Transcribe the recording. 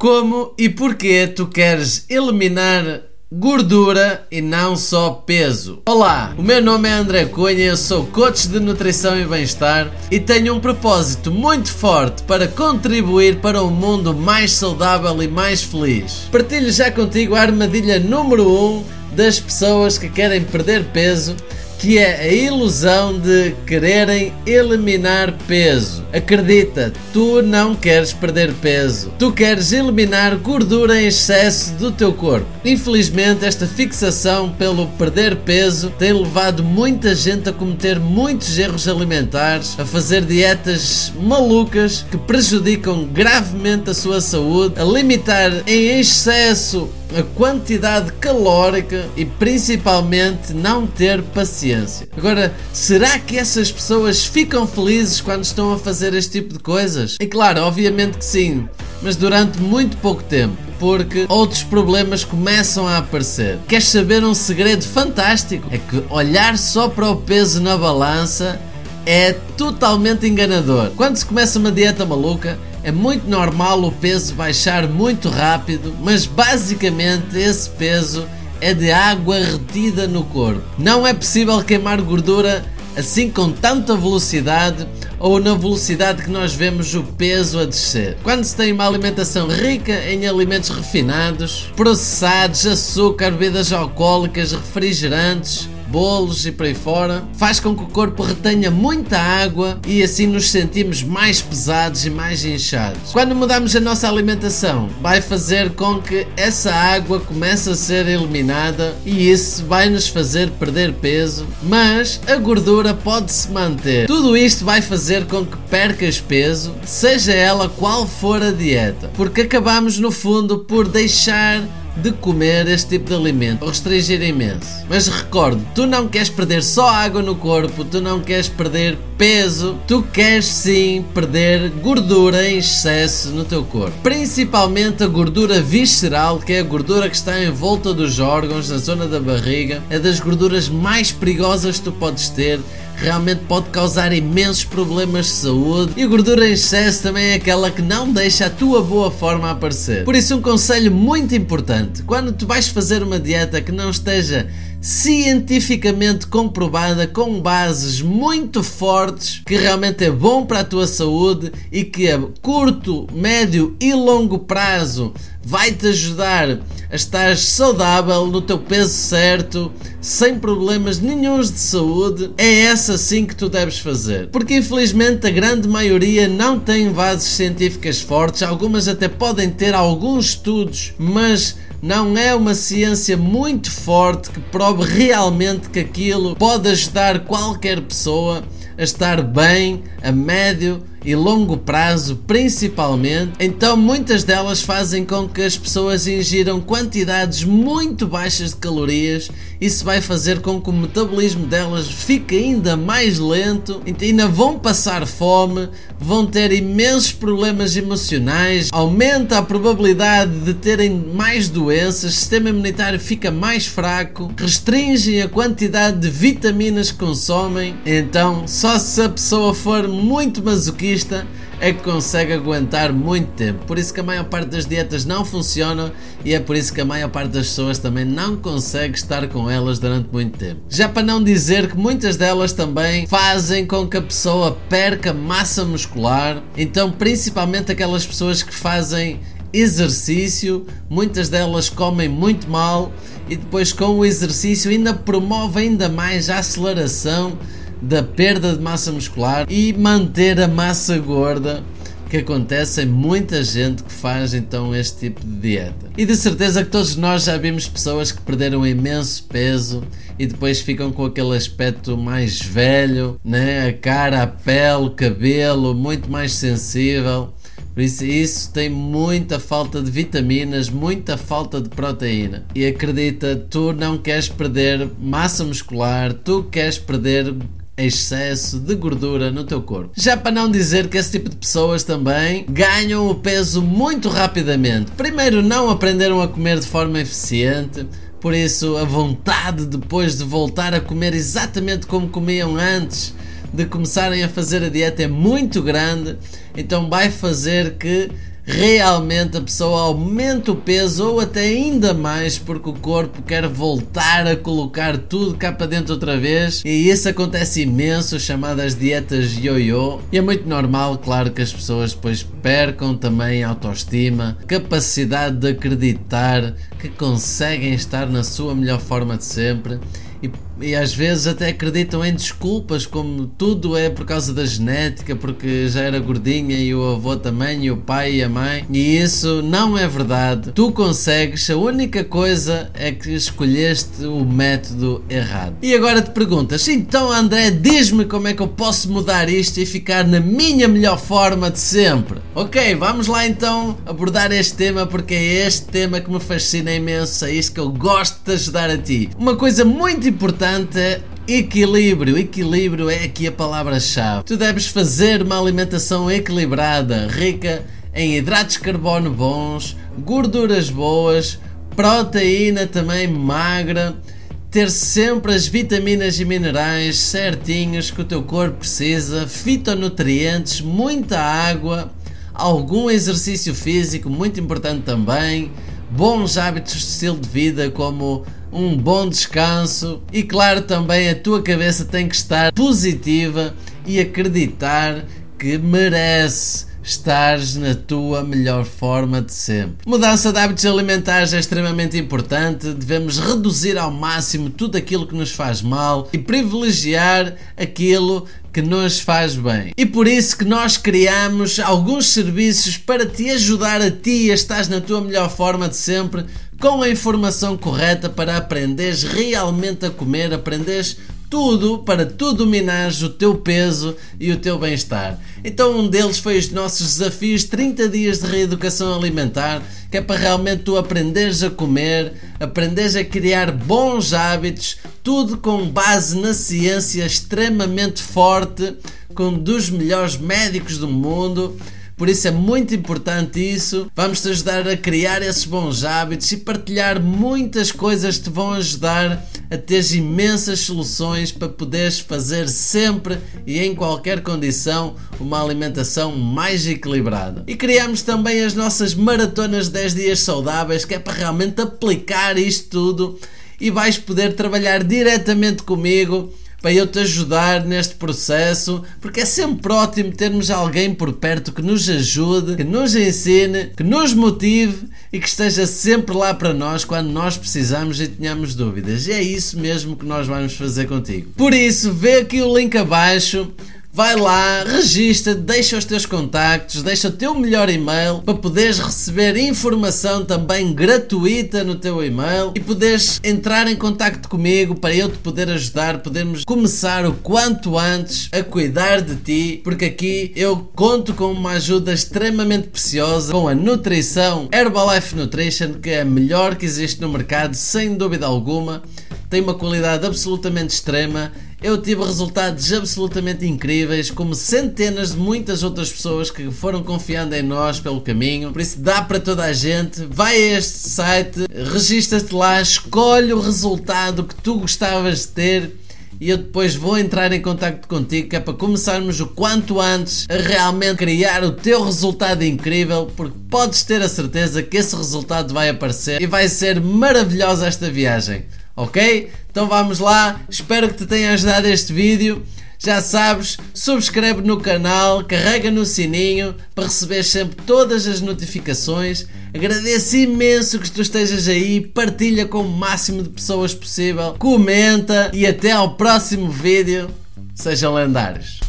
Como e porquê tu queres eliminar gordura e não só peso? Olá, o meu nome é André Cunha, eu sou coach de nutrição e bem-estar e tenho um propósito muito forte para contribuir para um mundo mais saudável e mais feliz. Partilho já contigo a armadilha número 1 um das pessoas que querem perder peso que é a ilusão de quererem eliminar peso. Acredita, tu não queres perder peso, tu queres eliminar gordura em excesso do teu corpo. Infelizmente, esta fixação pelo perder peso tem levado muita gente a cometer muitos erros alimentares, a fazer dietas malucas que prejudicam gravemente a sua saúde, a limitar em excesso a quantidade calórica e principalmente não ter paciência. Agora, será que essas pessoas ficam felizes quando estão a fazer este tipo de coisas? E claro, obviamente que sim, mas durante muito pouco tempo. Porque outros problemas começam a aparecer. Queres saber um segredo fantástico? É que olhar só para o peso na balança é totalmente enganador. Quando se começa uma dieta maluca, é muito normal o peso baixar muito rápido, mas basicamente esse peso é de água retida no corpo. Não é possível queimar gordura assim com tanta velocidade ou na velocidade que nós vemos o peso a descer. Quando se tem uma alimentação rica em alimentos refinados, processados, açúcar, bebidas alcoólicas, refrigerantes, bolos e por aí fora, faz com que o corpo retenha muita água e assim nos sentimos mais pesados e mais inchados. Quando mudamos a nossa alimentação, vai fazer com que essa água comece a ser eliminada e isso vai nos fazer perder peso, mas a gordura pode se manter. Tudo isto vai fazer com que percas peso, seja ela qual for a dieta, porque acabamos no fundo por deixar de comer este tipo de alimento, restringir imenso. Mas recordo, tu não queres perder só água no corpo, tu não queres perder peso, tu queres sim perder gordura em excesso no teu corpo. Principalmente a gordura visceral, que é a gordura que está em volta dos órgãos, na zona da barriga, é das gorduras mais perigosas que tu podes ter realmente pode causar imensos problemas de saúde e gordura em excesso também é aquela que não deixa a tua boa forma aparecer. Por isso, um conselho muito importante: quando tu vais fazer uma dieta que não esteja cientificamente comprovada com bases muito fortes que realmente é bom para a tua saúde e que a curto, médio e longo prazo vai te ajudar a estar saudável no teu peso certo, sem problemas nenhums de saúde, é essa sim que tu deves fazer. Porque infelizmente a grande maioria não tem bases científicas fortes, algumas até podem ter alguns estudos, mas não é uma ciência muito forte que prove realmente que aquilo pode ajudar qualquer pessoa a estar bem a médio e longo prazo, principalmente, então muitas delas fazem com que as pessoas ingiram quantidades muito baixas de calorias. Isso vai fazer com que o metabolismo delas fique ainda mais lento, ainda vão passar fome, vão ter imensos problemas emocionais, aumenta a probabilidade de terem mais doenças, o sistema imunitário fica mais fraco, restringem a quantidade de vitaminas que consomem. Então, só se a pessoa for muito masoquista é que consegue aguentar muito tempo. Por isso que a maior parte das dietas não funcionam e é por isso que a maior parte das pessoas também não consegue estar com elas durante muito tempo. Já para não dizer que muitas delas também fazem com que a pessoa perca massa muscular, então principalmente aquelas pessoas que fazem exercício, muitas delas comem muito mal e depois com o exercício ainda promove ainda mais a aceleração da perda de massa muscular e manter a massa gorda que acontece em muita gente que faz então este tipo de dieta. E de certeza que todos nós já vimos pessoas que perderam imenso peso e depois ficam com aquele aspecto mais velho, né? a cara, a pele, o cabelo muito mais sensível. Por isso, isso tem muita falta de vitaminas, muita falta de proteína. E acredita, tu não queres perder massa muscular, tu queres perder excesso de gordura no teu corpo. Já para não dizer que esse tipo de pessoas também ganham o peso muito rapidamente. Primeiro, não aprenderam a comer de forma eficiente. Por isso, a vontade depois de voltar a comer exatamente como comiam antes de começarem a fazer a dieta é muito grande, então vai fazer que realmente a pessoa aumenta o peso ou até ainda mais porque o corpo quer voltar a colocar tudo cá para dentro outra vez. E isso acontece imenso, chamadas dietas yo-yo. E é muito normal, claro que as pessoas depois percam também autoestima, capacidade de acreditar que conseguem estar na sua melhor forma de sempre e, às vezes até acreditam em desculpas, como tudo é por causa da genética, porque já era gordinha e o avô também, e o pai e a mãe. E isso não é verdade. Tu consegues, a única coisa é que escolheste o método errado. E agora te perguntas, então André, diz-me como é que eu posso mudar isto e ficar na minha melhor forma de sempre. Ok, vamos lá então abordar este tema, porque é este tema que me fascina imenso, é isto que eu gosto de ajudar a ti. Uma coisa muito importante é equilíbrio. Equilíbrio é aqui a palavra-chave. Tu deves fazer uma alimentação equilibrada, rica em hidratos de carbono bons, gorduras boas, proteína também magra, ter sempre as vitaminas e minerais certinhos que o teu corpo precisa, fitonutrientes, muita água, algum exercício físico muito importante também, bons hábitos de estilo de vida como um bom descanso e, claro, também a tua cabeça tem que estar positiva e acreditar que merece estares na tua melhor forma de sempre. Mudança de hábitos alimentares é extremamente importante. Devemos reduzir ao máximo tudo aquilo que nos faz mal e privilegiar aquilo que nos faz bem. E por isso que nós criamos alguns serviços para te ajudar a ti a estar na tua melhor forma de sempre com a informação correta para aprenderes realmente a comer, aprenderes tudo para tu dominares o teu peso e o teu bem-estar. Então um deles foi os nossos desafios 30 dias de reeducação alimentar, que é para realmente tu aprenderes a comer, aprenderes a criar bons hábitos, tudo com base na ciência extremamente forte, com um dos melhores médicos do mundo por isso é muito importante isso. Vamos te ajudar a criar esses bons hábitos e partilhar muitas coisas que te vão ajudar a ter imensas soluções para poderes fazer sempre e em qualquer condição uma alimentação mais equilibrada. E criamos também as nossas maratonas 10 dias saudáveis, que é para realmente aplicar isto tudo e vais poder trabalhar diretamente comigo para eu te ajudar neste processo, porque é sempre ótimo termos alguém por perto que nos ajude, que nos ensine, que nos motive e que esteja sempre lá para nós quando nós precisamos e tenhamos dúvidas. E é isso mesmo que nós vamos fazer contigo. Por isso, vê aqui o link abaixo Vai lá, registra, deixa os teus contactos, deixa o teu melhor e-mail para poderes receber informação também gratuita no teu e-mail e poderes entrar em contacto comigo para eu te poder ajudar, podermos começar o quanto antes a cuidar de ti, porque aqui eu conto com uma ajuda extremamente preciosa com a nutrição Herbalife Nutrition, que é a melhor que existe no mercado, sem dúvida alguma. Tem uma qualidade absolutamente extrema eu tive resultados absolutamente incríveis, como centenas de muitas outras pessoas que foram confiando em nós pelo caminho. Por isso, dá para toda a gente. Vai a este site, registra-te lá, escolhe o resultado que tu gostavas de ter e eu depois vou entrar em contato contigo que é para começarmos o quanto antes a realmente criar o teu resultado incrível, porque podes ter a certeza que esse resultado vai aparecer e vai ser maravilhosa esta viagem ok? Então vamos lá, espero que te tenha ajudado este vídeo. Já sabes, subscreve no canal, carrega no sininho para receber sempre todas as notificações. Agradeço imenso que tu estejas aí, partilha com o máximo de pessoas possível, comenta e até ao próximo vídeo. Sejam lendários.